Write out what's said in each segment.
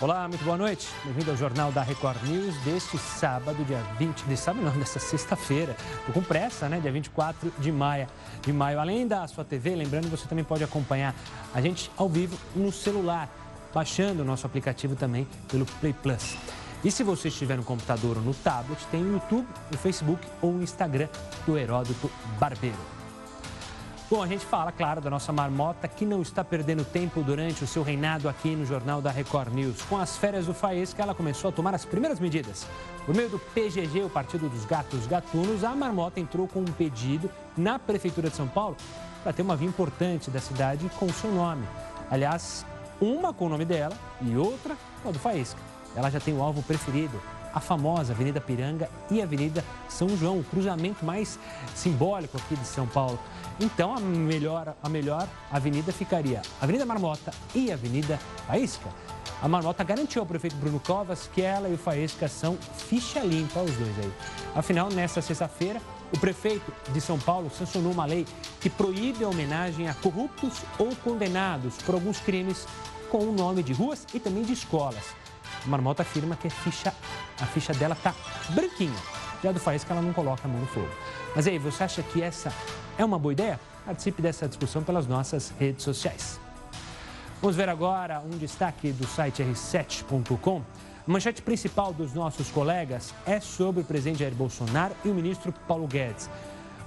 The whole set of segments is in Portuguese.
Olá, muito boa noite. Bem-vindo ao Jornal da Record News deste sábado, dia 20 de sábado, não, dessa sexta-feira. Estou com pressa, né? Dia 24 de maio. De maio. Além da sua TV, lembrando, você também pode acompanhar a gente ao vivo no celular, baixando o nosso aplicativo também pelo Play Plus. E se você estiver no computador ou no tablet, tem o YouTube, o Facebook ou o Instagram do Heródoto Barbeiro. Bom, a gente fala, claro, da nossa marmota que não está perdendo tempo durante o seu reinado aqui no Jornal da Record News. Com as férias do Faísca, ela começou a tomar as primeiras medidas. Por meio do PGG, o Partido dos Gatos Gatunos, a marmota entrou com um pedido na Prefeitura de São Paulo para ter uma via importante da cidade com seu nome. Aliás, uma com o nome dela e outra com a do Faísca. Ela já tem o alvo preferido, a famosa Avenida Piranga e Avenida São João, o cruzamento mais simbólico aqui de São Paulo. Então, a melhor, a melhor avenida ficaria Avenida Marmota e Avenida Faísca. A Marmota garantiu ao prefeito Bruno Covas que ela e o Faísca são ficha limpa, os dois aí. Afinal, nesta sexta-feira, o prefeito de São Paulo sancionou uma lei que proíbe a homenagem a corruptos ou condenados por alguns crimes com o nome de ruas e também de escolas. A Marmota afirma que a ficha, a ficha dela está branquinha. Já do Faísca ela não coloca a mão no fogo. Mas aí, você acha que essa é uma boa ideia? Participe dessa discussão pelas nossas redes sociais. Vamos ver agora um destaque do site r7.com. A manchete principal dos nossos colegas é sobre o presidente Jair Bolsonaro e o ministro Paulo Guedes.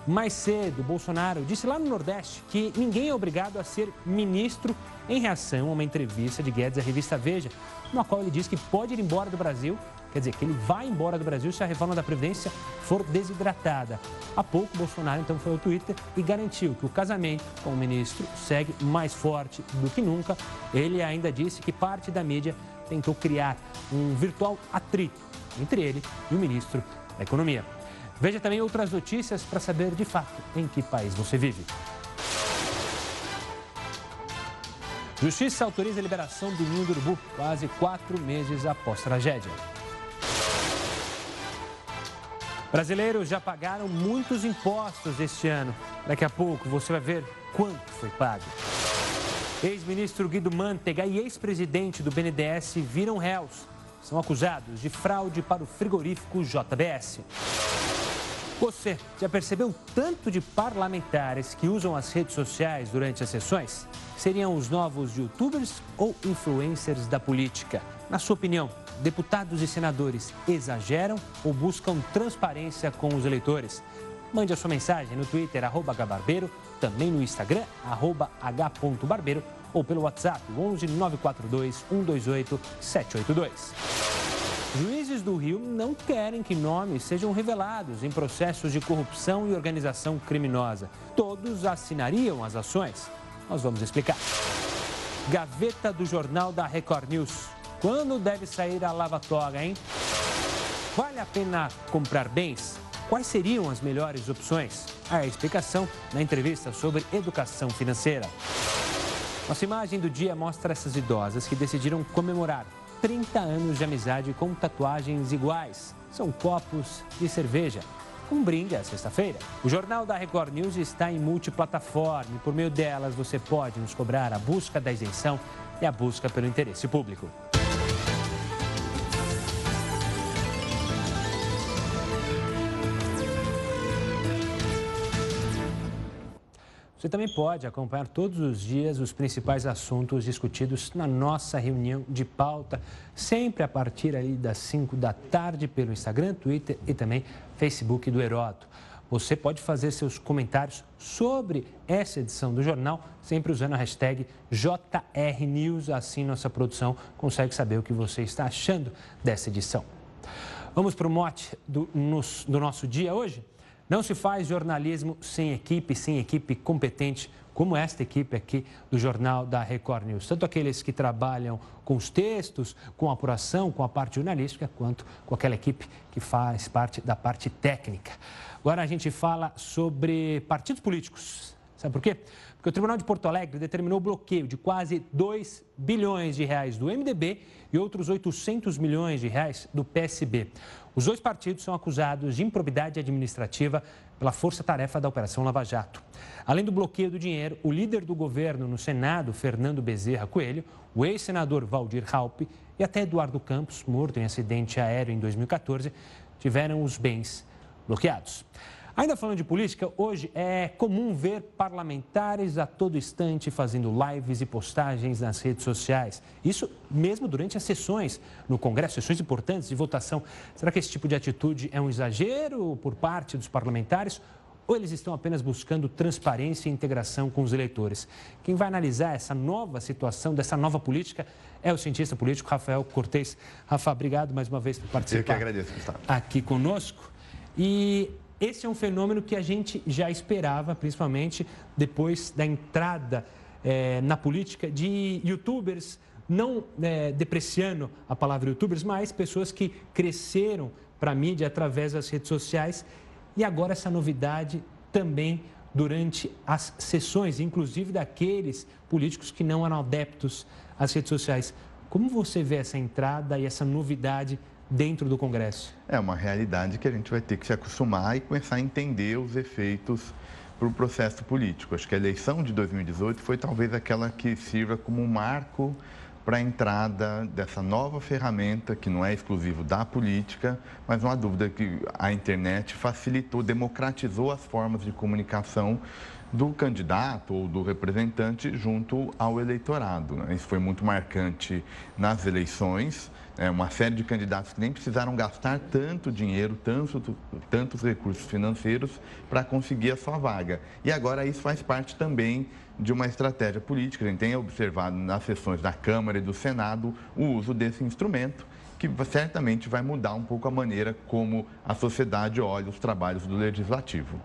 Mais cedo, Bolsonaro disse lá no Nordeste que ninguém é obrigado a ser ministro em reação a uma entrevista de Guedes à revista Veja, na qual ele diz que pode ir embora do Brasil Quer dizer, que ele vai embora do Brasil se a reforma da Previdência for desidratada. Há pouco, Bolsonaro então foi ao Twitter e garantiu que o casamento com o ministro segue mais forte do que nunca. Ele ainda disse que parte da mídia tentou criar um virtual atrito entre ele e o ministro da Economia. Veja também outras notícias para saber de fato em que país você vive. Justiça autoriza a liberação do ninho do urubu quase quatro meses após tragédia. Brasileiros já pagaram muitos impostos este ano. Daqui a pouco você vai ver quanto foi pago. Ex-ministro Guido Mantega e ex-presidente do BNDES viram réus. São acusados de fraude para o frigorífico JBS. Você já percebeu tanto de parlamentares que usam as redes sociais durante as sessões? Seriam os novos youtubers ou influencers da política? Na sua opinião, deputados e senadores exageram ou buscam transparência com os eleitores? Mande a sua mensagem no Twitter, arroba hbarbeiro, também no Instagram, arroba h.barbeiro ou pelo WhatsApp, 11 942 128 782. Juízes do Rio não querem que nomes sejam revelados em processos de corrupção e organização criminosa. Todos assinariam as ações. Nós vamos explicar. Gaveta do Jornal da Record News. Quando deve sair a lava-toga, hein? Vale a pena comprar bens? Quais seriam as melhores opções? A explicação na entrevista sobre educação financeira. Nossa imagem do dia mostra essas idosas que decidiram comemorar 30 anos de amizade com tatuagens iguais. São copos de cerveja. Um brinde à sexta-feira. O Jornal da Record News está em multiplataforma e por meio delas você pode nos cobrar a busca da isenção e a busca pelo interesse público. Você também pode acompanhar todos os dias os principais assuntos discutidos na nossa reunião de pauta, sempre a partir ali das 5 da tarde pelo Instagram, Twitter e também Facebook do Heroto. Você pode fazer seus comentários sobre essa edição do jornal, sempre usando a hashtag JRNews, assim nossa produção consegue saber o que você está achando dessa edição. Vamos para o mote do, do nosso dia hoje? Não se faz jornalismo sem equipe, sem equipe competente, como esta equipe aqui do Jornal da Record News. Tanto aqueles que trabalham com os textos, com a apuração, com a parte jornalística, quanto com aquela equipe que faz parte da parte técnica. Agora a gente fala sobre partidos políticos. Sabe por quê? Porque o Tribunal de Porto Alegre determinou o bloqueio de quase 2 bilhões de reais do MDB e outros 800 milhões de reais do PSB. Os dois partidos são acusados de improbidade administrativa pela força-tarefa da Operação Lava Jato. Além do bloqueio do dinheiro, o líder do governo no Senado, Fernando Bezerra Coelho, o ex-senador Valdir Raup e até Eduardo Campos, morto em acidente aéreo em 2014, tiveram os bens bloqueados. Ainda falando de política, hoje é comum ver parlamentares a todo instante fazendo lives e postagens nas redes sociais. Isso mesmo durante as sessões no Congresso, sessões importantes de votação. Será que esse tipo de atitude é um exagero por parte dos parlamentares? Ou eles estão apenas buscando transparência e integração com os eleitores? Quem vai analisar essa nova situação, dessa nova política, é o cientista político Rafael Cortes. Rafa, obrigado mais uma vez por participar. Eu que agradeço, Gustavo. Aqui conosco. E esse é um fenômeno que a gente já esperava, principalmente depois da entrada é, na política de youtubers, não é, depreciando a palavra youtubers, mas pessoas que cresceram para a mídia através das redes sociais. E agora essa novidade também durante as sessões, inclusive daqueles políticos que não eram adeptos às redes sociais. Como você vê essa entrada e essa novidade dentro do Congresso? É uma realidade que a gente vai ter que se acostumar e começar a entender os efeitos para o processo político. Acho que a eleição de 2018 foi talvez aquela que sirva como um marco para a entrada dessa nova ferramenta, que não é exclusivo da política, mas não há dúvida que a internet facilitou, democratizou as formas de comunicação do candidato ou do representante junto ao eleitorado. Né? Isso foi muito marcante nas eleições é, uma série de candidatos que nem precisaram gastar tanto dinheiro, tanto, tantos recursos financeiros para conseguir a sua vaga. E agora isso faz parte também de uma estratégia política. A gente tem observado nas sessões da Câmara e do Senado o uso desse instrumento que certamente vai mudar um pouco a maneira como a sociedade olha os trabalhos do legislativo.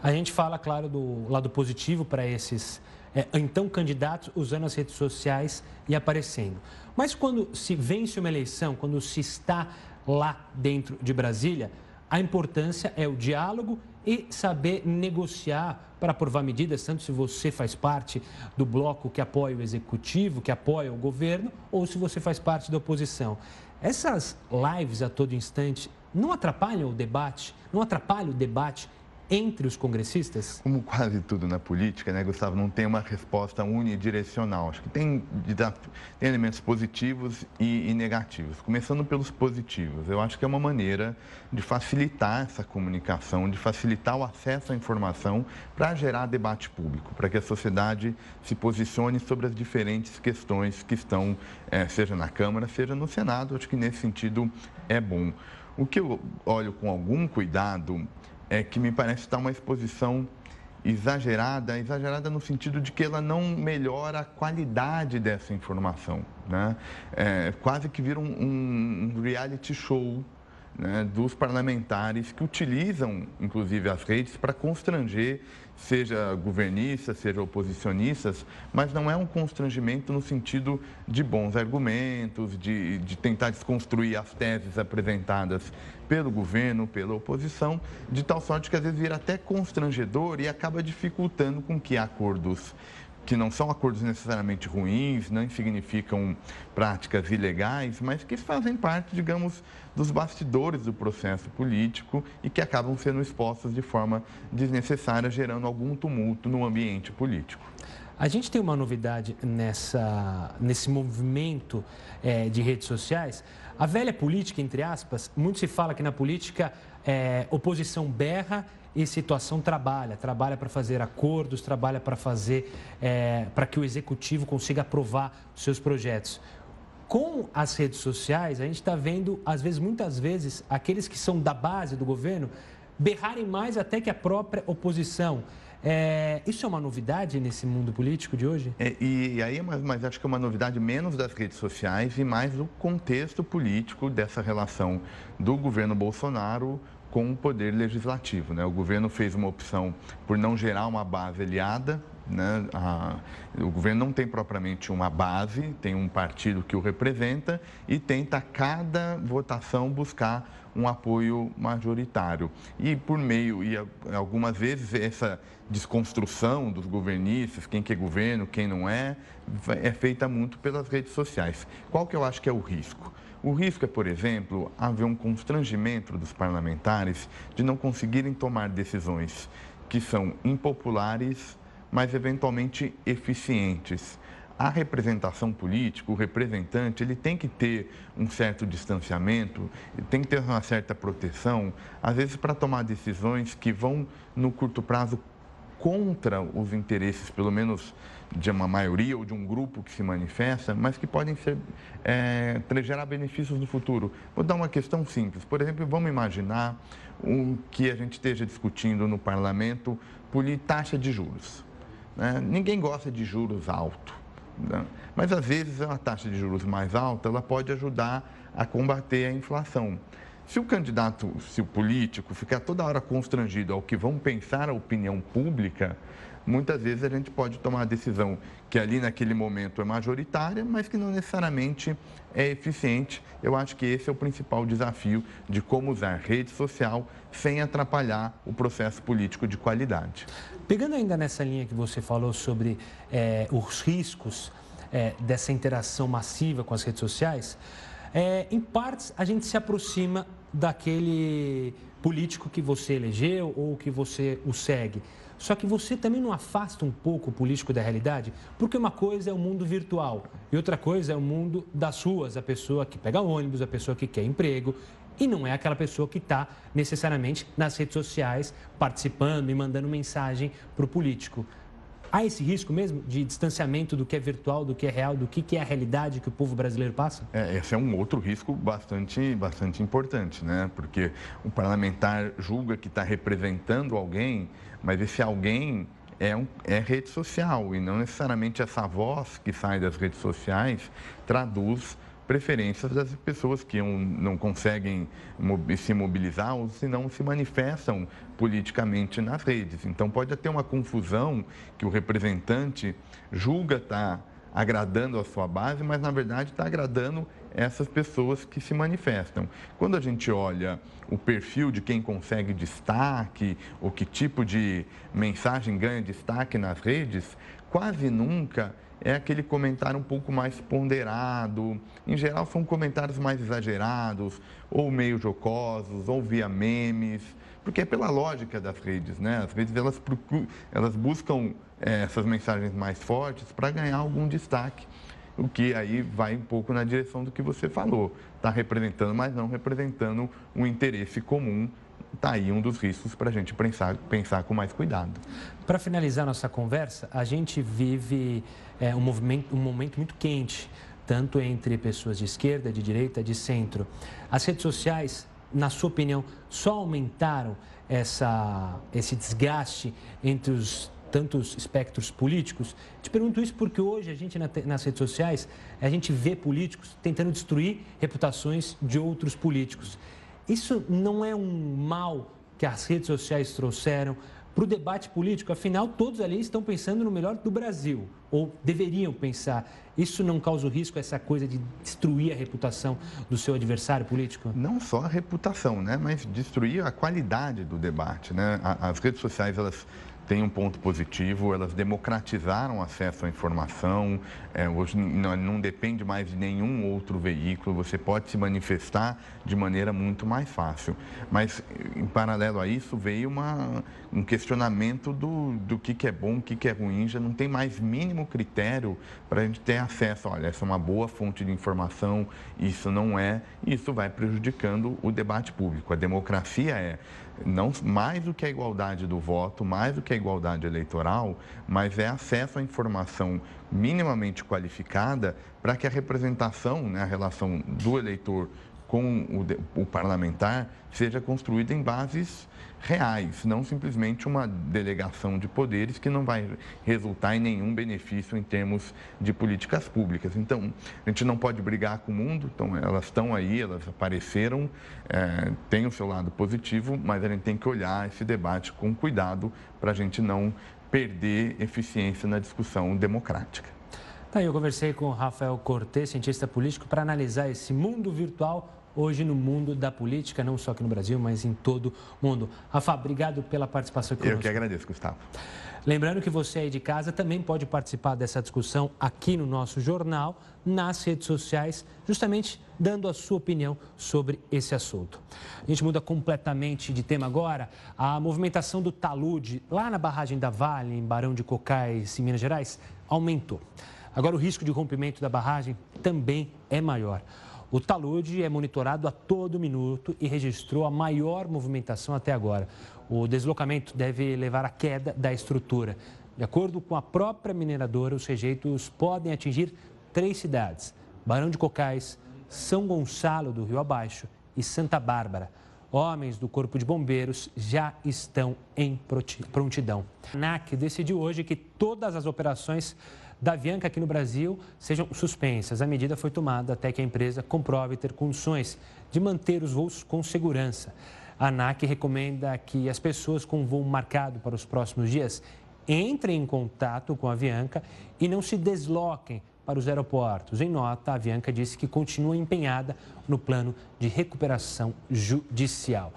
A gente fala, claro, do lado positivo para esses é, então candidatos usando as redes sociais e aparecendo. Mas quando se vence uma eleição, quando se está lá dentro de Brasília, a importância é o diálogo e saber negociar para aprovar medidas, tanto se você faz parte do bloco que apoia o executivo, que apoia o governo, ou se você faz parte da oposição. Essas lives a todo instante não atrapalham o debate, não atrapalham o debate entre os congressistas? Como quase tudo na política, né, Gustavo, não tem uma resposta unidirecional. Acho que tem, tem elementos positivos e, e, negativos. Começando pelos positivos, eu acho que é uma maneira de facilitar essa comunicação, de facilitar o acesso à informação para gerar debate público, para que a sociedade se posicione sobre as diferentes questões que estão, é, seja na Câmara, seja no Senado. Acho que nesse sentido é bom. O que eu olho com algum cuidado é que me parece estar uma exposição exagerada, exagerada no sentido de que ela não melhora a qualidade dessa informação. Né? É, quase que vira um, um reality show né, dos parlamentares que utilizam, inclusive, as redes para constranger, seja governistas, seja oposicionistas, mas não é um constrangimento no sentido de bons argumentos, de, de tentar desconstruir as teses apresentadas pelo governo, pela oposição, de tal sorte que às vezes vira até constrangedor e acaba dificultando com que acordos que não são acordos necessariamente ruins, não significam práticas ilegais, mas que fazem parte, digamos, dos bastidores do processo político e que acabam sendo expostos de forma desnecessária, gerando algum tumulto no ambiente político. A gente tem uma novidade nessa, nesse movimento é, de redes sociais. A velha política, entre aspas, muito se fala que na política é, oposição berra e situação trabalha, trabalha para fazer acordos, trabalha para fazer, é, para que o executivo consiga aprovar seus projetos. Com as redes sociais, a gente está vendo, às vezes, muitas vezes, aqueles que são da base do governo berrarem mais até que a própria oposição. É, isso é uma novidade nesse mundo político de hoje? É, e, e, aí, mas, mas, acho que é uma novidade menos das redes sociais e mais do contexto político dessa relação do governo Bolsonaro com o poder legislativo. Né? O governo fez uma opção por não gerar uma base aliada Né? A, o governo não tem propriamente uma base, tem um partido que o representa e tenta a cada votação buscar um apoio majoritário. E por meio, e algumas vezes essa desconstrução dos governistas, quem que é governo, quem não é, é feita muito pelas redes sociais. Qual que eu acho que é o risco? O risco é, por exemplo, haver um constrangimento dos parlamentares de não conseguirem tomar decisões que são impopulares, mas eventualmente eficientes. A representação política, o representante, ele tem que ter um certo distanciamento, tem que ter uma certa proteção, às vezes para tomar decisões que vão, no curto prazo, contra os interesses, pelo menos de uma maioria ou de um grupo que se manifesta, mas que podem ser, é, gerar benefícios no futuro. Vou dar uma questão simples. Por exemplo, vamos imaginar um, que a gente esteja discutindo no parlamento por taxa de juros. Né? Ninguém gosta de juros altos. Né? Mas, às vezes, uma taxa de juros mais alta ela pode ajudar a combater a inflação. Se o candidato, se o político ficar toda hora constrangido ao que vão pensar a opinião pública, muitas vezes a gente pode tomar a decisão que ali naquele momento é majoritária, mas que não necessariamente é eficiente. Eu acho que esse é o principal desafio de como usar rede social sem atrapalhar o processo político de qualidade. Pegando ainda nessa linha que você falou sobre é, os riscos é, dessa interação massiva com as redes sociais, é, em partes a gente se aproxima daquele político que você elegeu ou que você o segue. Só que você também não afasta um pouco o político da realidade? Porque uma coisa é o mundo virtual e outra coisa é o mundo das ruas, a pessoa que pega ônibus, a pessoa que quer emprego. E não é aquela pessoa que está necessariamente nas redes sociais participando e mandando mensagem para o político. Há esse risco mesmo de distanciamento do que é virtual, do que é real, do que é a realidade que o povo brasileiro passa? É, esse é um outro risco bastante, bastante importante, né? Porque o parlamentar julga que está representando alguém, mas esse alguém é, um, é rede social e não necessariamente essa voz que sai das redes sociais traduz preferências das pessoas que não conseguem se mobilizar ou se não se manifestam politicamente nas redes. Então pode ter uma confusão que o representante julga estar tá agradando a sua base, mas na verdade está agradando essas pessoas que se manifestam. Quando a gente olha o perfil de quem consegue destaque ou que tipo de mensagem ganha destaque nas redes, quase nunca é aquele comentário um pouco mais ponderado. Em geral, são comentários mais exagerados, ou meio jocosos, ou via memes, porque é pela lógica das redes, né? As redes elas, procuram, elas buscam é, essas mensagens mais fortes para ganhar algum destaque, o que aí vai um pouco na direção do que você falou. Está representando, mas não representando um interesse comum está aí um dos riscos para a gente pensar, pensar com mais cuidado. Para finalizar nossa conversa, a gente vive é, um, movimento, um momento muito quente, tanto entre pessoas de esquerda, de direita, de centro. As redes sociais, na sua opinião, só aumentaram essa, esse desgaste entre os tantos espectros políticos? Te pergunto isso porque hoje a gente nas redes sociais, a gente vê políticos tentando destruir reputações de outros políticos. Isso não é um mal que as redes sociais trouxeram para o debate político? Afinal, todos ali estão pensando no melhor do Brasil, ou deveriam pensar. Isso não causa o risco, essa coisa de destruir a reputação do seu adversário político? Não só a reputação, né? mas destruir a qualidade do debate. Né? As redes sociais, elas tem um ponto positivo, elas democratizaram o acesso à informação, é, hoje não, não, depende mais de nenhum outro veículo, você pode se manifestar de maneira muito mais fácil. Mas, em paralelo a isso, veio uma, um questionamento do, do que, que é bom, o que, que é ruim, já não tem mais mínimo critério para a gente ter acesso. Olha, essa é uma boa fonte de informação, isso não é, isso vai prejudicando o debate público. A democracia é não mais do que a igualdade do voto, mais do que a igualdade eleitoral, mas é acesso à informação minimamente qualificada para que a representação, né, a relação do eleitor com o, o parlamentar seja construída em bases reais, não simplesmente uma delegação de poderes que não vai resultar em nenhum benefício em termos de políticas públicas. Então, a gente não pode brigar com o mundo, então elas estão aí, elas apareceram, é, tem o seu lado positivo, mas a gente tem que olhar esse debate com cuidado para a gente não perder eficiência na discussão democrática. Tá, eu conversei com Rafael Cortes, cientista político, para analisar esse mundo virtual hoje no mundo da política, não só aqui no Brasil, mas em todo o mundo. Rafa, obrigado pela participação conosco. Eu que agradeço, Gustavo. Lembrando que você aí de casa também pode participar dessa discussão aqui no nosso jornal, nas redes sociais, justamente dando a sua opinião sobre esse assunto. A gente muda completamente de tema agora. A movimentação do talude lá na barragem da Vale, em Barão de Cocais, em Minas Gerais, aumentou. Agora o risco de rompimento da barragem também é maior. O talude é monitorado a todo minuto e registrou a maior movimentação até agora. O deslocamento deve levar à queda da estrutura. De acordo com a própria mineradora, os rejeitos podem atingir três cidades: Barão de Cocais, São Gonçalo do Rio Abaixo e Santa Bárbara. Homens do Corpo de Bombeiros já estão em prontidão. A ANAC decidiu hoje que todas as operações da Avianca aqui no Brasil sejam suspensas. A medida foi tomada até que a empresa comprove ter condições de manter os voos com segurança. A ANAC recomenda que as pessoas com voo marcado para os próximos dias entrem em contato com a Avianca e não se desloquem para os aeroportos. Em nota, a Avianca disse que continua empenhada no plano de recuperação judicial.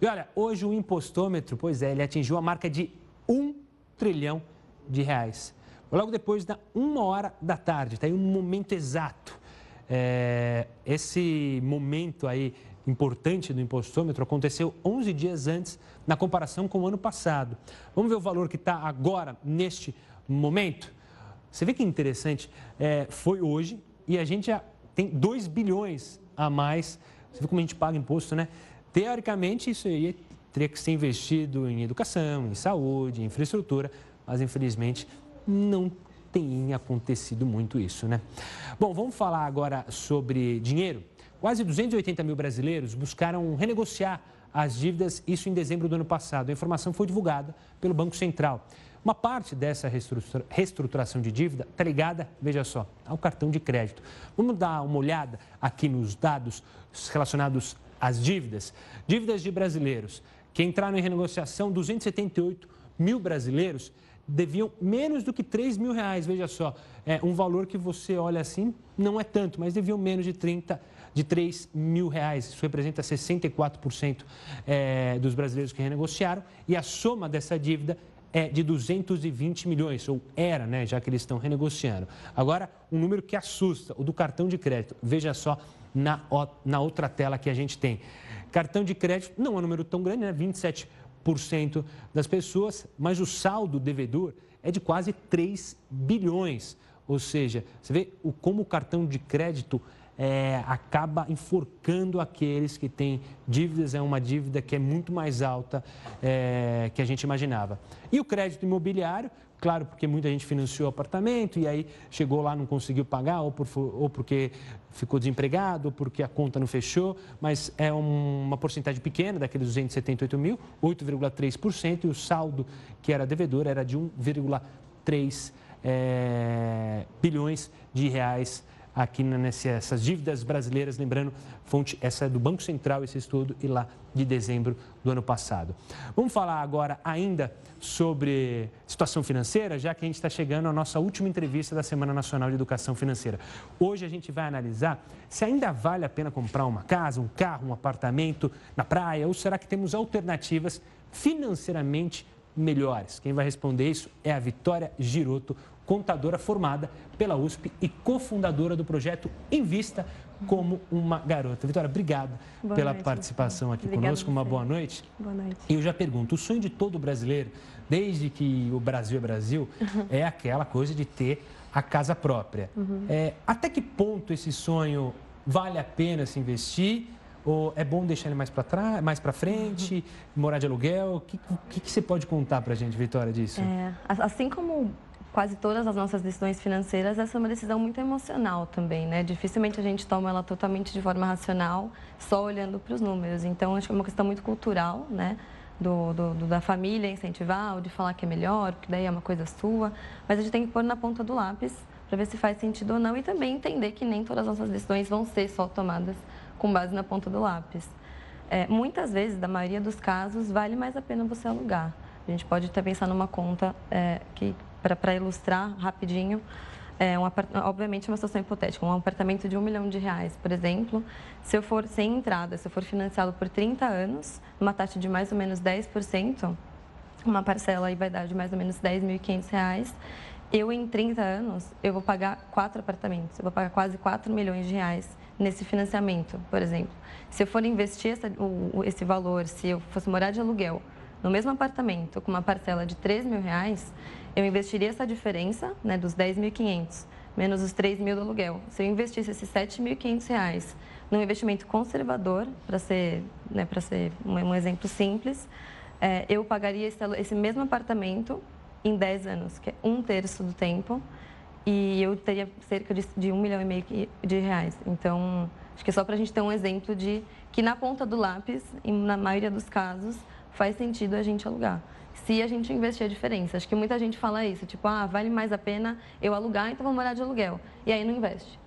E olha, hoje o impostômetro, pois é, ele atingiu a marca de um trilhão de reais. Logo depois da uma hora da tarde, está aí um momento exato. É, esse momento aí importante do impostômetro aconteceu 11 dias antes, na comparação com o ano passado. Vamos ver o valor que está agora, neste momento? Você vê que interessante, é, foi hoje e a gente já tem 2 bilhões a mais. Você vê como a gente paga imposto, né? Teoricamente, isso aí teria que ser investido em educação, em saúde, em infraestrutura, mas infelizmente não tem acontecido muito isso, né? Bom, vamos falar agora sobre dinheiro. Quase 280 mil brasileiros buscaram renegociar as dívidas, isso em dezembro do ano passado. A informação foi divulgada pelo Banco Central. Uma parte dessa reestruturação de dívida está ligada, veja só, ao cartão de crédito. Vamos dar uma olhada aqui nos dados relacionados às dívidas. Dívidas de brasileiros que entraram em renegociação, 278 mil brasileiros deviam menos do que 3 mil reais, veja só. É um valor que você olha assim, não é tanto, mas deviam menos de 30 de 3 mil reais. Isso representa 64% é, dos brasileiros que renegociaram. E a soma dessa dívida é de 220 milhões, ou era, né, já que eles estão renegociando. Agora, um número que assusta, o do cartão de crédito. Veja só na, na outra tela que a gente tem. Cartão de crédito não é um número tão grande, né? 27% das pessoas, mas o saldo devedor é de quase 3 bilhões. Ou seja, você vê o, como o cartão de crédito é, acaba enforcando aqueles que têm dívidas, é uma dívida que é muito mais alta é, que a gente imaginava. E o crédito imobiliário, claro, porque muita gente financiou o apartamento e aí chegou lá, não conseguiu pagar, ou, por, ou porque ficou desempregado, ou porque a conta não fechou, mas é um, uma porcentagem pequena, daqueles 278 mil, 8,3%, e o saldo que era devedor era de 1,3 é, bilhões de reais aqui nessas dívidas brasileiras, lembrando, fonte essa é do Banco Central, esse estudo, e lá de dezembro do ano passado. Vamos falar agora ainda sobre situação financeira, já que a gente está chegando à nossa última entrevista da Semana Nacional de Educação Financeira. Hoje a gente vai analisar se ainda vale a pena comprar uma casa, um carro, um apartamento na praia, ou será que temos alternativas financeiramente melhores? Quem vai responder isso é a Vitória Giroto, contadora formada pela USP e cofundadora do projeto Invista como uma garota. Vitória, obrigada boa pela noite, participação aqui Obrigada conosco. Uma boa noite. Boa noite. E eu já pergunto, o sonho de todo brasileiro, desde que o Brasil é Brasil, uhum. é aquela coisa de ter a casa própria. Uhum. É, até que ponto esse sonho vale a pena se investir? Ou é bom deixar ele mais para trás, mais para frente, uhum. morar de aluguel? O que, que, que, você pode contar para a gente, Vitória, disso? É, assim como quase todas as nossas decisões financeiras, essa é uma decisão muito emocional também, né? Dificilmente a gente toma ela totalmente de forma racional, só olhando para os números. Então, acho que é uma questão muito cultural, né? Do, do, do, da família incentivar, ou de falar que é melhor, porque daí é uma coisa sua. Mas a gente tem que pôr na ponta do lápis para ver se faz sentido ou não e também entender que nem todas as nossas decisões vão ser só tomadas com base na ponta do lápis. É, muitas vezes, da maioria dos casos, vale mais a pena você alugar A gente pode até pensar numa conta é, que, para ilustrar rapidinho, é um obviamente é uma situação hipotética, um apartamento de um milhão de reais, por exemplo, se eu for sem entrada, se eu for financiá-lo por 30 anos, uma taxa de mais ou menos 10%, uma parcela aí vai dar de mais ou menos 10.500 reais, eu em 30 anos, eu vou pagar quatro apartamentos, eu vou pagar quase 4 milhões de reais nesse financiamento, por exemplo. Se eu for investir essa, o, esse valor, se eu fosse morar de aluguel no mesmo apartamento com uma parcela de 3 mil reais, eu investiria essa diferença né, dos 10.500 menos os 3 mil do aluguel. Se eu investisse esses 7.500 reais num investimento conservador, para ser, né, ser um, um, exemplo simples, é, eu pagaria esse, esse mesmo apartamento em 10 anos, que é um terço do tempo, e eu teria cerca de, de um milhão e meio de reais. Então, acho que é só para a gente ter um exemplo de que na ponta do lápis, na maioria dos casos, faz sentido a gente alugar. Se a gente investir a diferença. Acho que muita gente fala isso, tipo, ah, vale mais a pena eu alugar, então vou morar de aluguel. E aí não investe.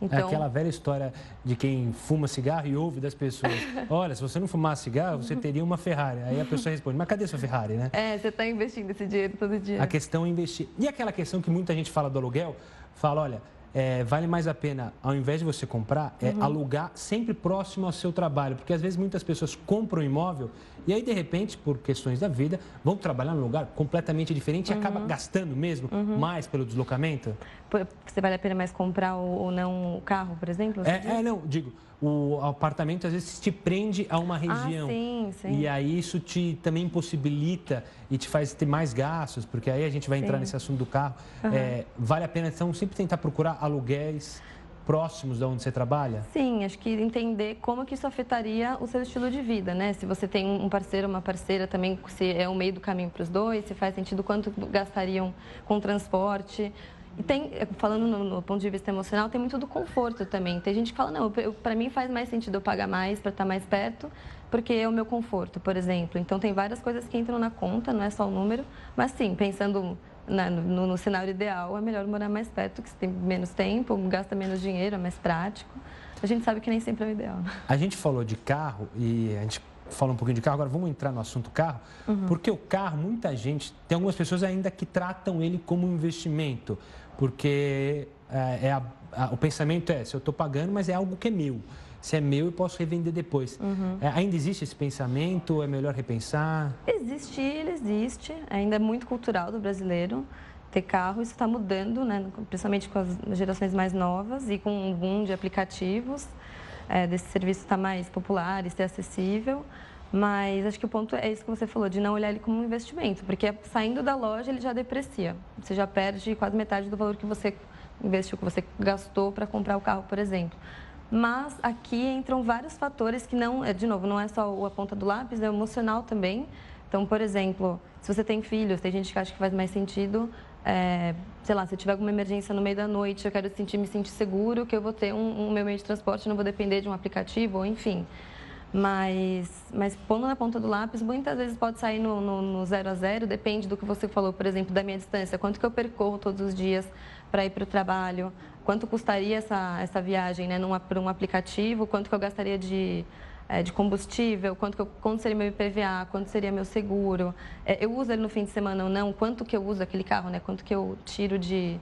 É então... É aquela velha história de quem fuma cigarro e ouve das pessoas. Olha, se você não fumar cigarro, você teria uma Ferrari. Aí a pessoa responde, mas cadê sua Ferrari, né? É, você está investindo esse dinheiro todo dia. A questão é investir. E aquela questão que muita gente fala do aluguel, fala, olha, é, vale mais a pena, ao invés de você comprar, é uhum. alugar sempre próximo ao seu trabalho. Porque às vezes muitas pessoas compram um imóvel e aí, de repente, por questões da vida, vão trabalhar num lugar completamente diferente uhum. e acaba gastando mesmo uhum. mais pelo deslocamento. Você vale a pena mais comprar ou não o carro, por exemplo? É, é, não, digo, o apartamento às vezes te prende a uma região. Ah, sim, sim. E aí isso te também impossibilita e te faz ter mais gastos, porque aí a gente vai entrar sim. nesse assunto do carro. Uhum. É, vale a pena, então, sempre tentar procurar aluguéis próximos de onde você trabalha? Sim, acho que entender como que isso afetaria o seu estilo de vida, né? Se você tem um parceiro, uma parceira também, se é o meio do caminho para os dois, se faz sentido quanto gastariam com transporte. E tem, falando no, no, ponto de vista emocional, tem muito do conforto também. Tem gente que fala, não, para mim faz mais sentido eu pagar mais para estar tá mais perto, porque é o meu conforto, por exemplo. Então tem várias coisas que entram na conta, não é só o número, mas sim, pensando na, no, no, cenário ideal, é melhor morar mais perto, que você tem menos tempo, gasta menos dinheiro, é mais prático. A gente sabe que nem sempre é o ideal. A gente falou de carro e a gente falou um pouquinho de carro, agora vamos entrar no assunto carro, uhum. porque o carro, muita gente, tem algumas pessoas ainda que tratam ele como um investimento, porque é, é a, a, o pensamento é, se eu estou pagando, mas é algo que é meu. Se é meu, eu posso revender depois. Uhum. É, ainda existe esse pensamento? É melhor repensar? Existe, ele existe. Ainda é muito cultural do brasileiro ter carro. Isso está mudando, né? principalmente com as gerações mais novas e com um boom de aplicativos. É, desse serviço estar tá mais popular e ser acessível. Mas acho que o ponto é isso que você falou, de não olhar ele como um investimento, porque saindo da loja ele já deprecia. Você já perde quase metade do valor que você investiu, que você gastou para comprar o carro, por exemplo. Mas aqui entram vários fatores que não, é, de novo, não é só a ponta do lápis, é emocional também. Então, por exemplo, se você tem filhos, tem gente que acha que faz mais sentido, é, sei lá, se eu tiver alguma emergência no meio da noite, eu quero sentir, me sentir seguro que eu vou ter um, um meu meio de transporte, não vou depender de um aplicativo, ou enfim. Mas, mas pondo na ponta do lápis, muitas vezes pode sair no, no, no, zero a zero, depende do que você falou, por exemplo, da minha distância, quanto que eu percorro todos os dias para ir para o trabalho, quanto custaria essa, essa viagem né, por um aplicativo, quanto que eu gastaria de, é, de combustível, quanto, eu, quanto seria meu IPVA, quanto seria meu seguro, é, eu uso ele no fim de semana ou não, quanto que eu uso aquele carro, né, quanto que eu tiro de,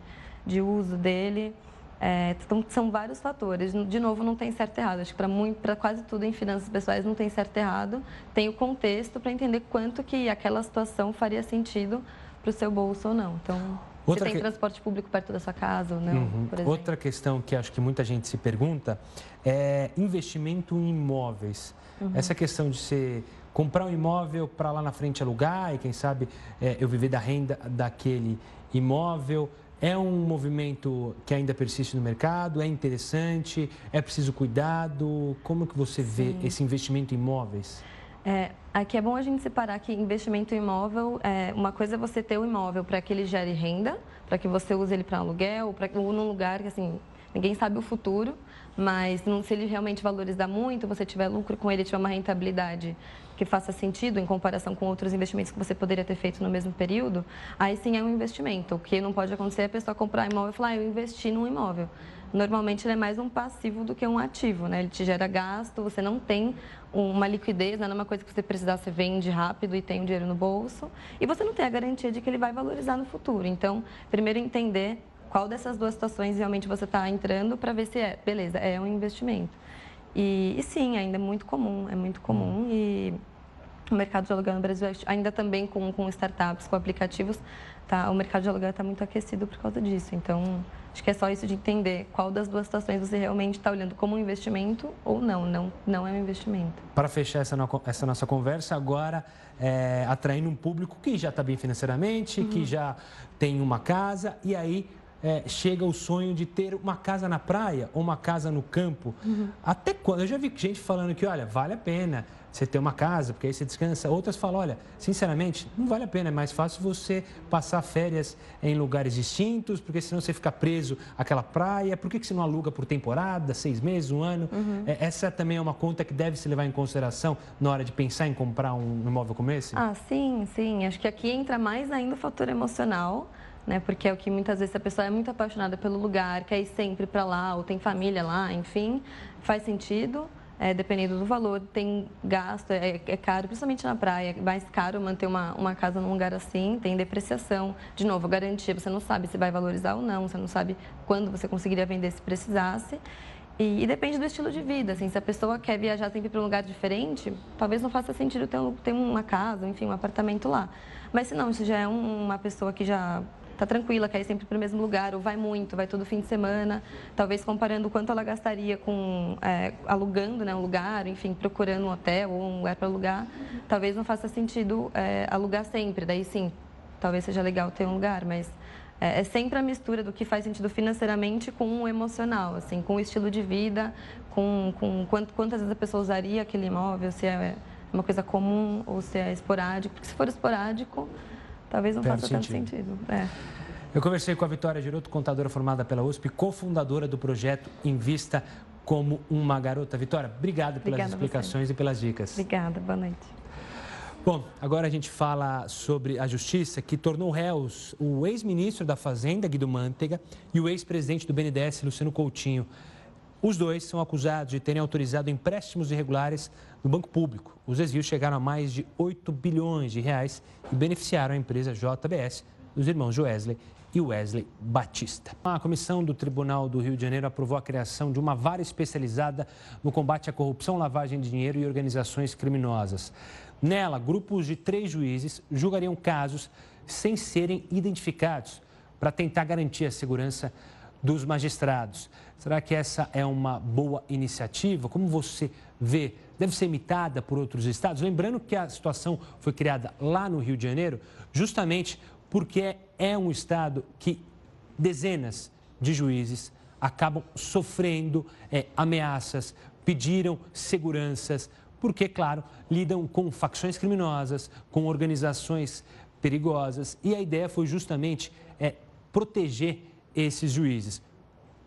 de uso dele. É, então, são vários fatores. De novo, não tem certo e errado. Acho que para quase tudo em finanças pessoais não tem certo e errado. Tem o contexto para entender quanto que aquela situação faria sentido para o seu bolso ou não. Então, Outra você tem que... transporte público perto da sua casa ou não, uhum. Outra questão que acho que muita gente se pergunta é investimento em imóveis. Uhum. Essa questão de ser comprar um imóvel para lá na frente alugar e quem sabe é, eu viver da renda daquele imóvel. É um movimento que ainda persiste no mercado? É interessante? É preciso cuidado? Como que você Sim. vê esse investimento em imóveis? É, aqui é bom a gente separar que investimento em imóvel, é, uma coisa é você ter o imóvel para que ele gere renda, para que você use ele para aluguel, pra, ou num lugar que assim, ninguém sabe o futuro, mas não, se ele realmente valorizar muito, você tiver lucro com ele, tiver uma rentabilidade que faça sentido em comparação com outros investimentos que você poderia ter feito no mesmo período, aí sim é um investimento. O que não pode acontecer é a pessoa comprar imóvel e falar, ah, eu investi num imóvel. Normalmente ele é mais um passivo do que um ativo, né? Ele te gera gasto, você não tem uma liquidez, não é uma coisa que você precisar, você vende rápido e tem o dinheiro no bolso, e você não tem a garantia de que ele vai valorizar no futuro. Então, primeiro entender qual dessas duas situações realmente você está entrando para ver se é, beleza, é um investimento. E, e, sim, ainda é muito comum, é muito comum hum. e o mercado de aluguel no Brasil, ainda também com, com startups, com aplicativos, tá, o mercado de aluguel está muito aquecido por causa disso. Então, acho que é só isso de entender qual das duas situações você realmente está olhando como um investimento ou não, não, não é um investimento. Para fechar essa, no, essa nossa conversa, agora é, atraindo um público que já está bem financeiramente, uhum. que já tem uma casa, e aí é, chega o sonho de ter uma casa na praia ou uma casa no campo. Uhum. Até quando? Eu já vi gente falando que, olha, vale a pena você ter uma casa, porque aí você descansa. Outras falam, olha, sinceramente, não vale a pena, é mais fácil você passar férias em lugares distintos, porque senão você fica preso àquela praia. Por que, que você não aluga por temporada, seis meses, um ano? Uhum. É, essa também é uma conta que deve se levar em consideração na hora de pensar em comprar um imóvel como esse? Ah, sim, sim. Acho que aqui entra mais ainda o fator emocional né? Porque é o que muitas vezes a pessoa é muito apaixonada pelo lugar, quer ir sempre para lá, ou tem família lá, enfim, faz sentido. É, dependendo do valor, tem gasto, é, é, caro, principalmente na praia, é mais caro manter uma, uma casa num lugar assim, tem depreciação. De novo, garantia, você não sabe se vai valorizar ou não, você não sabe quando você conseguiria vender se precisasse. E, e, depende do estilo de vida, assim, se a pessoa quer viajar sempre para um lugar diferente, talvez não faça sentido ter, um, ter uma casa, enfim, um apartamento lá. Mas se não, se já é um, uma pessoa que já tá tranquila, quer ir sempre para o mesmo lugar, ou vai muito, vai todo fim de semana, talvez comparando quanto ela gastaria com é, alugando né, um lugar, enfim, procurando um hotel ou um lugar para alugar, talvez não faça sentido é, alugar sempre, daí sim, talvez seja legal ter um lugar, mas é, é, sempre a mistura do que faz sentido financeiramente com o emocional, assim, com o estilo de vida, com, com quanto, quantas vezes a pessoa usaria aquele imóvel, se é uma coisa comum ou se é esporádico, porque se for esporádico, talvez não faça sentido. tanto sentido. É. Eu conversei com a Vitória Giroto, contadora formada pela USP, cofundadora do projeto Invista como uma garota. Vitória, obrigado pelas Obrigada explicações e pelas dicas. Obrigada, boa noite. Bom, agora a gente fala sobre a justiça que tornou réus o ex-ministro da Fazenda, Guido Mantega, e o ex-presidente do BNDES, Luciano Coutinho. Os dois são acusados de terem autorizado empréstimos irregulares no banco público. Os desvios chegaram a mais de 8 bilhões de reais e beneficiaram a empresa JBS dos irmãos Joesley e Wesley Batista. A comissão do Tribunal do Rio de Janeiro aprovou a criação de uma vara especializada no combate à corrupção, lavagem de dinheiro e organizações criminosas. Nela, grupos de três juízes julgariam casos sem serem identificados para tentar garantir a segurança dos magistrados. Será que essa é uma boa iniciativa? Como você vê? Deve ser imitada por outros estados? Lembrando que a situação foi criada lá no Rio de Janeiro, justamente porque é um estado que dezenas de juízes acabam sofrendo é, ameaças, pediram seguranças, porque, claro, lidam com facções criminosas, com organizações perigosas, e a ideia foi justamente é, proteger esses juízes.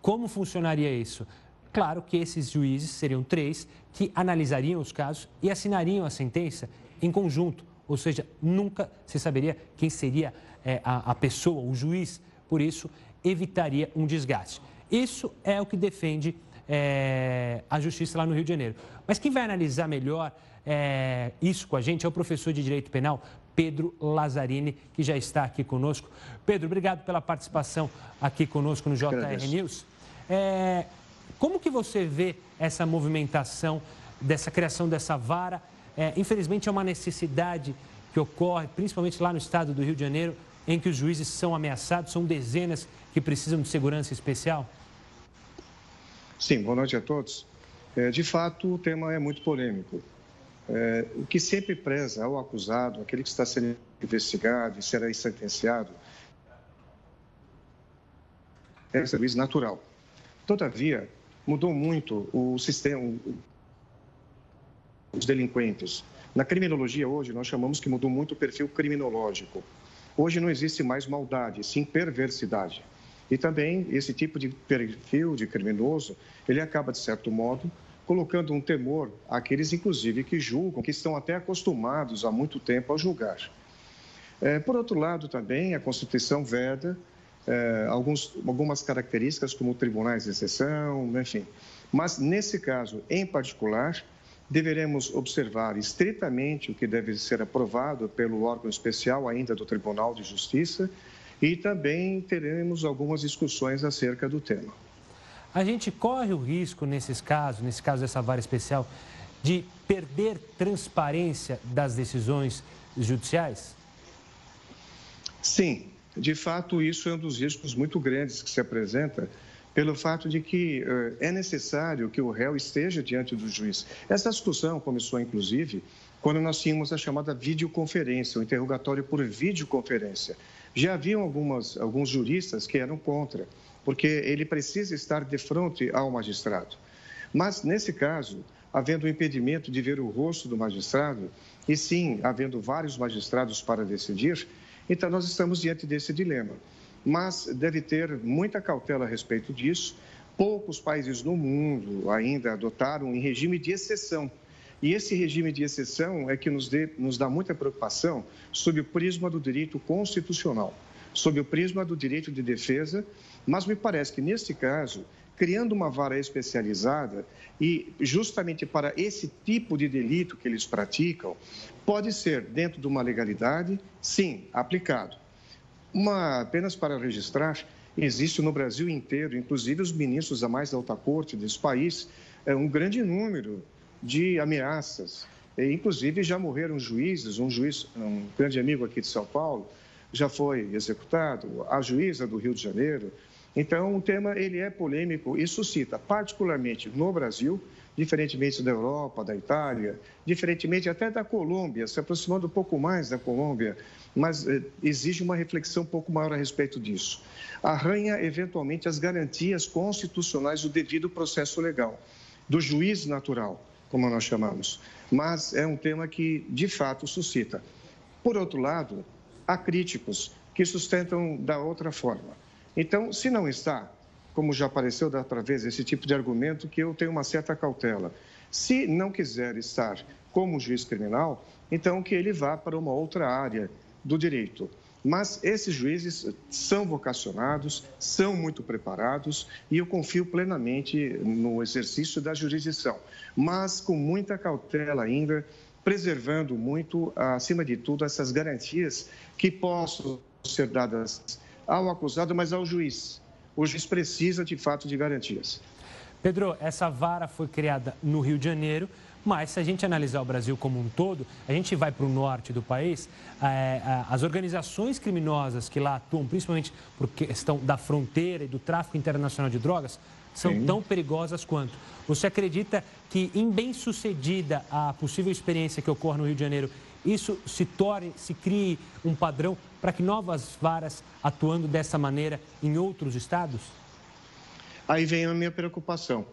Como funcionaria isso? Claro que esses juízes seriam três que analisariam os casos e assinariam a sentença em conjunto, ou seja, nunca se saberia quem seria é, a, a pessoa, o juiz, por isso evitaria um desgaste. Isso é o que defende é, a justiça lá no Rio de Janeiro. Mas quem vai analisar melhor é, isso com a gente é o professor de Direito Penal, Pedro Lazzarini, que já está aqui conosco. Pedro, obrigado pela participação aqui conosco no JR News. É, como que você vê essa movimentação dessa criação dessa vara? É, infelizmente é uma necessidade que ocorre, principalmente lá no estado do Rio de Janeiro, em que os juízes são ameaçados, são dezenas que precisam de segurança especial? Sim, boa noite a todos. É, de fato, o tema é muito polêmico. É, o que sempre preza ao acusado, aquele que está sendo investigado e será sentenciado, é o serviço natural. Todavia, mudou muito o sistema, os delinquentes. Na criminologia hoje, nós chamamos que mudou muito o perfil criminológico. Hoje não existe mais maldade, sim perversidade. E também esse tipo de perfil de criminoso, ele acaba, de certo modo, colocando um temor àqueles, inclusive, que julgam, que estão até acostumados há muito tempo a julgar. É, por outro lado, também, a Constituição veda é, alguns, algumas características, como tribunais de exceção, enfim. Mas, nesse caso em particular, deveremos observar estritamente o que deve ser aprovado pelo órgão especial ainda do Tribunal de Justiça e também teremos algumas discussões acerca do tema. A gente corre o risco nesses casos, nesse caso dessa vara especial, de perder transparência das decisões judiciais? Sim, de fato, isso é um dos riscos muito grandes que se apresenta pelo fato de que uh, é necessário que o réu esteja diante do juiz. Essa discussão começou, inclusive, quando nós tínhamos a chamada videoconferência, o interrogatório por videoconferência. Já haviam algumas, alguns juristas que eram contra, porque ele precisa estar de frente ao magistrado. Mas, nesse caso, havendo o impedimento de ver o rosto do magistrado, e sim, havendo vários magistrados para decidir, então nós estamos diante desse dilema. Mas deve ter muita cautela a respeito disso. Poucos países no mundo ainda adotaram em regime de exceção. E esse regime de exceção é que nos, dê, nos dá muita preocupação sob o prisma do direito constitucional, sob o prisma do direito de defesa, mas me parece que, neste caso, criando uma vara especializada e justamente para esse tipo de delito que eles praticam, pode ser dentro de uma legalidade, sim, aplicado. Uma, apenas para registrar, existe no Brasil inteiro, inclusive os ministros da mais alta corte desse país, é um grande número de ameaças. Inclusive já morreram juízes, um juiz, um grande amigo aqui de São Paulo, já foi executado, a juíza do Rio de Janeiro, então, o tema ele é polêmico e suscita, particularmente no Brasil, diferentemente da Europa, da Itália, diferentemente até da Colômbia, se aproximando um pouco mais da Colômbia, mas eh, exige uma reflexão um pouco maior a respeito disso. Arranha, eventualmente, as garantias constitucionais do devido processo legal, do juiz natural, como nós chamamos. Mas é um tema que, de fato, suscita. Por outro lado, há críticos que sustentam da outra forma. Então, se não está, como já apareceu da outra vez, esse tipo de argumento, que eu tenho uma certa cautela. Se não quiser estar como juiz criminal, então que ele vá para uma outra área do direito. Mas esses juízes são vocacionados, são muito preparados e eu confio plenamente no exercício da jurisdição, mas com muita cautela ainda, preservando muito, acima de tudo, essas garantias que possam ser dadas ao acusado, mas ao juiz. O juiz precisa, de fato, de garantias. Pedro, essa vara foi criada no Rio de Janeiro, mas se a gente analisar o Brasil como um todo, a gente vai para o norte do país, é, as organizações criminosas que lá atuam, principalmente por questão da fronteira e do tráfico internacional de drogas, são Sim. tão perigosas quanto. Você acredita que, em bem-sucedida a possível experiência que ocorre no Rio de Janeiro, isso se torne, se crie um padrão para que novas varas atuando dessa maneira em outros estados? Aí vem a minha preocupação.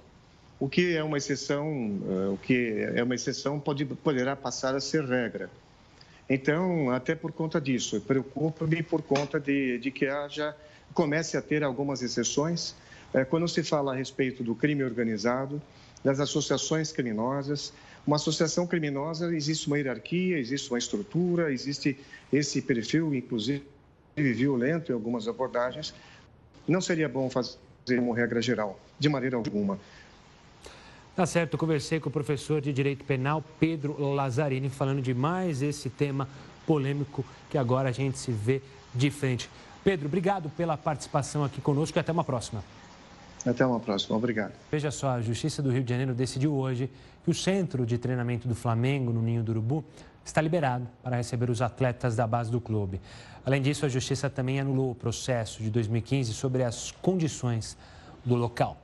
O que é uma exceção, uh, o que é uma exceção pode, poderá passar a ser regra. Então, até por conta disso, preocupa-me por conta de, de que haja, comece a ter algumas exceções. Uh, quando se fala a respeito do crime organizado, das associações criminosas, uma associação criminosa existe uma hierarquia, existe uma estrutura, existe esse perfil, inclusive violento em algumas abordagens. Não seria bom fazer uma regra geral, de maneira alguma. Tá certo, eu conversei com o professor de Direito Penal, Pedro Lazzarini, falando de mais esse tema polêmico que agora a gente se vê de frente. Pedro, obrigado pela participação aqui conosco e até uma próxima. Até uma próxima, obrigado. Veja só, a Justiça do Rio de Janeiro decidiu hoje que o centro de treinamento do Flamengo, no Ninho do Urubu, está liberado para receber os atletas da base do clube. Além disso, a Justiça também anulou o processo de 2015 sobre as condições do local.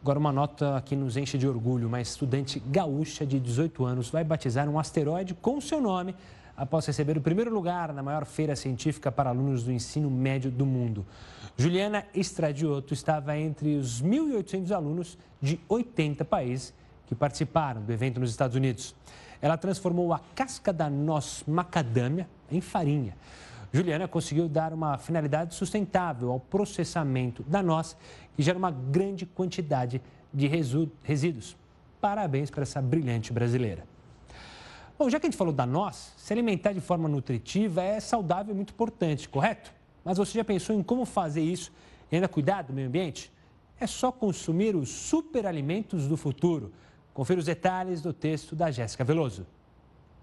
Agora, uma nota que nos enche de orgulho: uma estudante gaúcha de 18 anos vai batizar um asteroide com seu nome após receber o primeiro lugar na maior feira científica para alunos do ensino médio do mundo. Juliana Estradioto estava entre os 1.800 alunos de 80 países que participaram do evento nos Estados Unidos. Ela transformou a casca da noz macadâmia em farinha. Juliana conseguiu dar uma finalidade sustentável ao processamento da noz, que gera uma grande quantidade de resíduos. Parabéns para essa brilhante brasileira. Bom, já que a gente falou da noz, se alimentar de forma nutritiva é saudável e muito importante, correto? Mas você já pensou em como fazer isso e ainda cuidar do meio ambiente? É só consumir os superalimentos do futuro. Confira os detalhes do texto da Jéssica Veloso.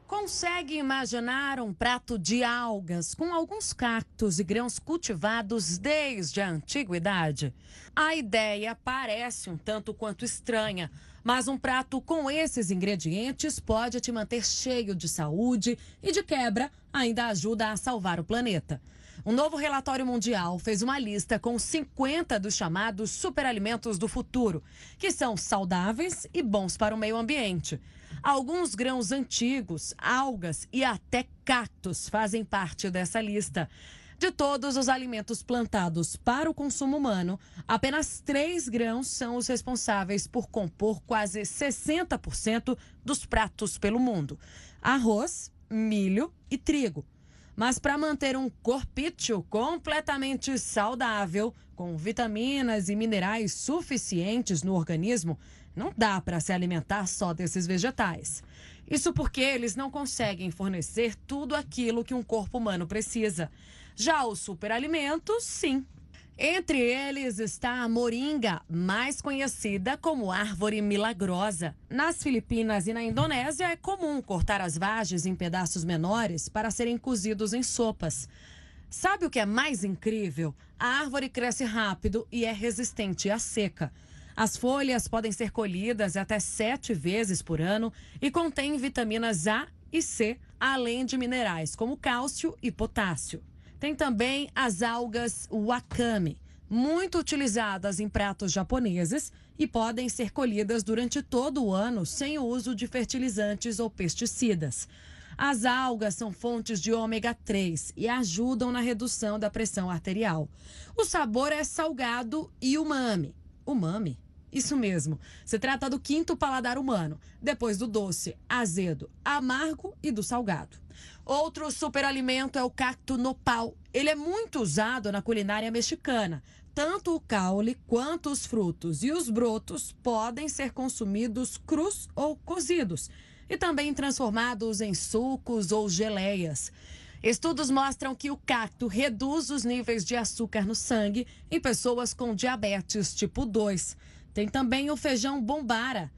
Consegue imaginar um prato de algas com alguns cactos e grãos cultivados desde a antiguidade? A ideia parece um tanto quanto estranha, mas um prato com esses ingredientes pode te manter cheio de saúde e, de quebra, ainda ajuda a salvar o planeta. Um novo relatório mundial fez uma lista com 50 dos chamados superalimentos do futuro, que são saudáveis e bons para o meio ambiente. Alguns grãos antigos, algas e até cactos fazem parte dessa lista. De todos os alimentos plantados para o consumo humano, apenas três grãos são os responsáveis por compor quase 60% dos pratos pelo mundo: arroz, milho e trigo. Mas para manter um corpício completamente saudável, com vitaminas e minerais suficientes no organismo, não dá para se alimentar só desses vegetais. Isso porque eles não conseguem fornecer tudo aquilo que um corpo humano precisa. Já os superalimentos, sim. Entre eles está a moringa, mais conhecida como árvore milagrosa. Nas Filipinas e na Indonésia é comum cortar as vagens em pedaços menores para serem cozidos em sopas. Sabe o que é mais incrível? A árvore cresce rápido e é resistente à seca. As folhas podem ser colhidas até sete vezes por ano e contêm vitaminas A e C, além de minerais como cálcio e potássio. Tem também as algas wakame, muito utilizadas em pratos japoneses e podem ser colhidas durante todo o ano sem o uso de fertilizantes ou pesticidas. As algas são fontes de ômega 3 e ajudam na redução da pressão arterial. O sabor é salgado e umami. Umami isso mesmo. Se trata do quinto paladar humano, depois do doce, azedo, amargo e do salgado. Outro superalimento é o cacto nopal. Ele é muito usado na culinária mexicana. Tanto o caule quanto os frutos e os brotos podem ser consumidos crus ou cozidos e também transformados em sucos ou geleias. Estudos mostram que o cacto reduz os níveis de açúcar no sangue em pessoas com diabetes tipo 2. Tem também o feijão bombara.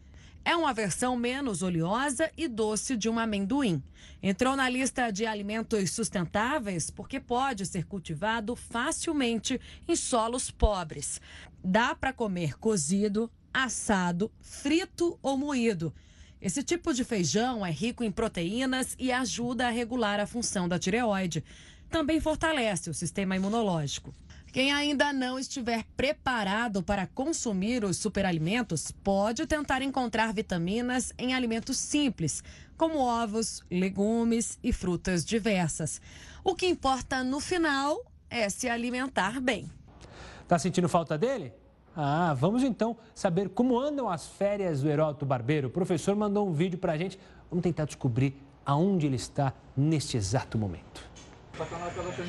É uma versão menos oleosa e doce de um amendoim. Entrou na lista de alimentos sustentáveis porque pode ser cultivado facilmente em solos pobres. Dá para comer cozido, assado, frito ou moído. Esse tipo de feijão é rico em proteínas e ajuda a regular a função da tireoide. Também fortalece o sistema imunológico. Quem ainda não estiver preparado para consumir os superalimentos pode tentar encontrar vitaminas em alimentos simples, como ovos, legumes e frutas diversas. O que importa no final é se alimentar bem. Tá sentindo falta dele? Ah, vamos então saber como andam as férias do Heródoto Barbeiro. O professor mandou um vídeo para a gente. Vamos tentar descobrir aonde ele está neste exato momento.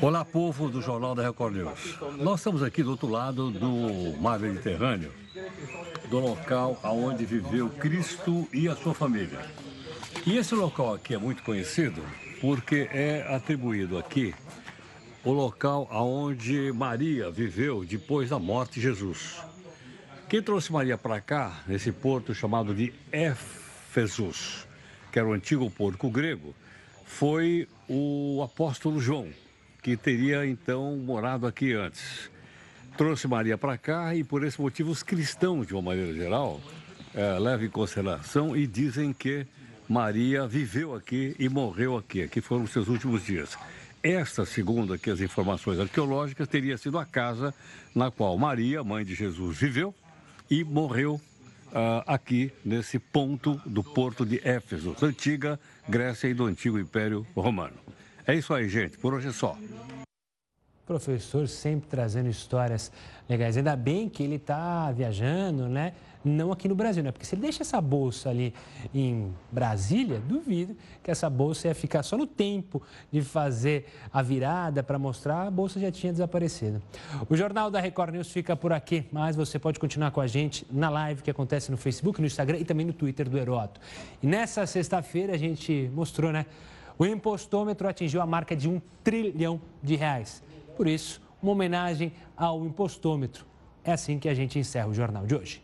Olá, povo do Jornal da Record News. Nós estamos aqui do outro lado do mar Mediterrâneo, do local onde viveu Cristo e a sua família. E esse local aqui é muito conhecido porque é atribuído aqui o local onde Maria viveu depois da morte de Jesus. Quem trouxe Maria para cá, nesse porto chamado de Éfesos, que era o antigo porto grego, foi o apóstolo João, que teria então morado aqui antes. Trouxe Maria para cá e por esse motivo os cristãos, de uma maneira geral, é, levam em consideração e dizem que Maria viveu aqui e morreu aqui. Aqui foram os seus últimos dias. Esta, segundo aqui as informações arqueológicas, teria sido a casa na qual Maria, mãe de Jesus, viveu e morreu uh, aqui nesse ponto do porto de Éfeso, antiga Grécia e do antigo Império Romano. É isso aí, gente. Por hoje é só. Professor sempre trazendo histórias legais. Ainda bem que ele está viajando, né? Não aqui no Brasil, né? Porque se ele deixa essa bolsa ali em Brasília, duvido que essa bolsa ia ficar só no tempo de fazer a virada para mostrar, a bolsa já tinha desaparecido. O Jornal da Record News fica por aqui, mas você pode continuar com a gente na live que acontece no Facebook, no Instagram e também no Twitter do Heroto. E nessa sexta-feira a gente mostrou, né? O impostômetro atingiu a marca de um trilhão de reais. Por isso, uma homenagem ao impostômetro. É assim que a gente encerra o jornal de hoje.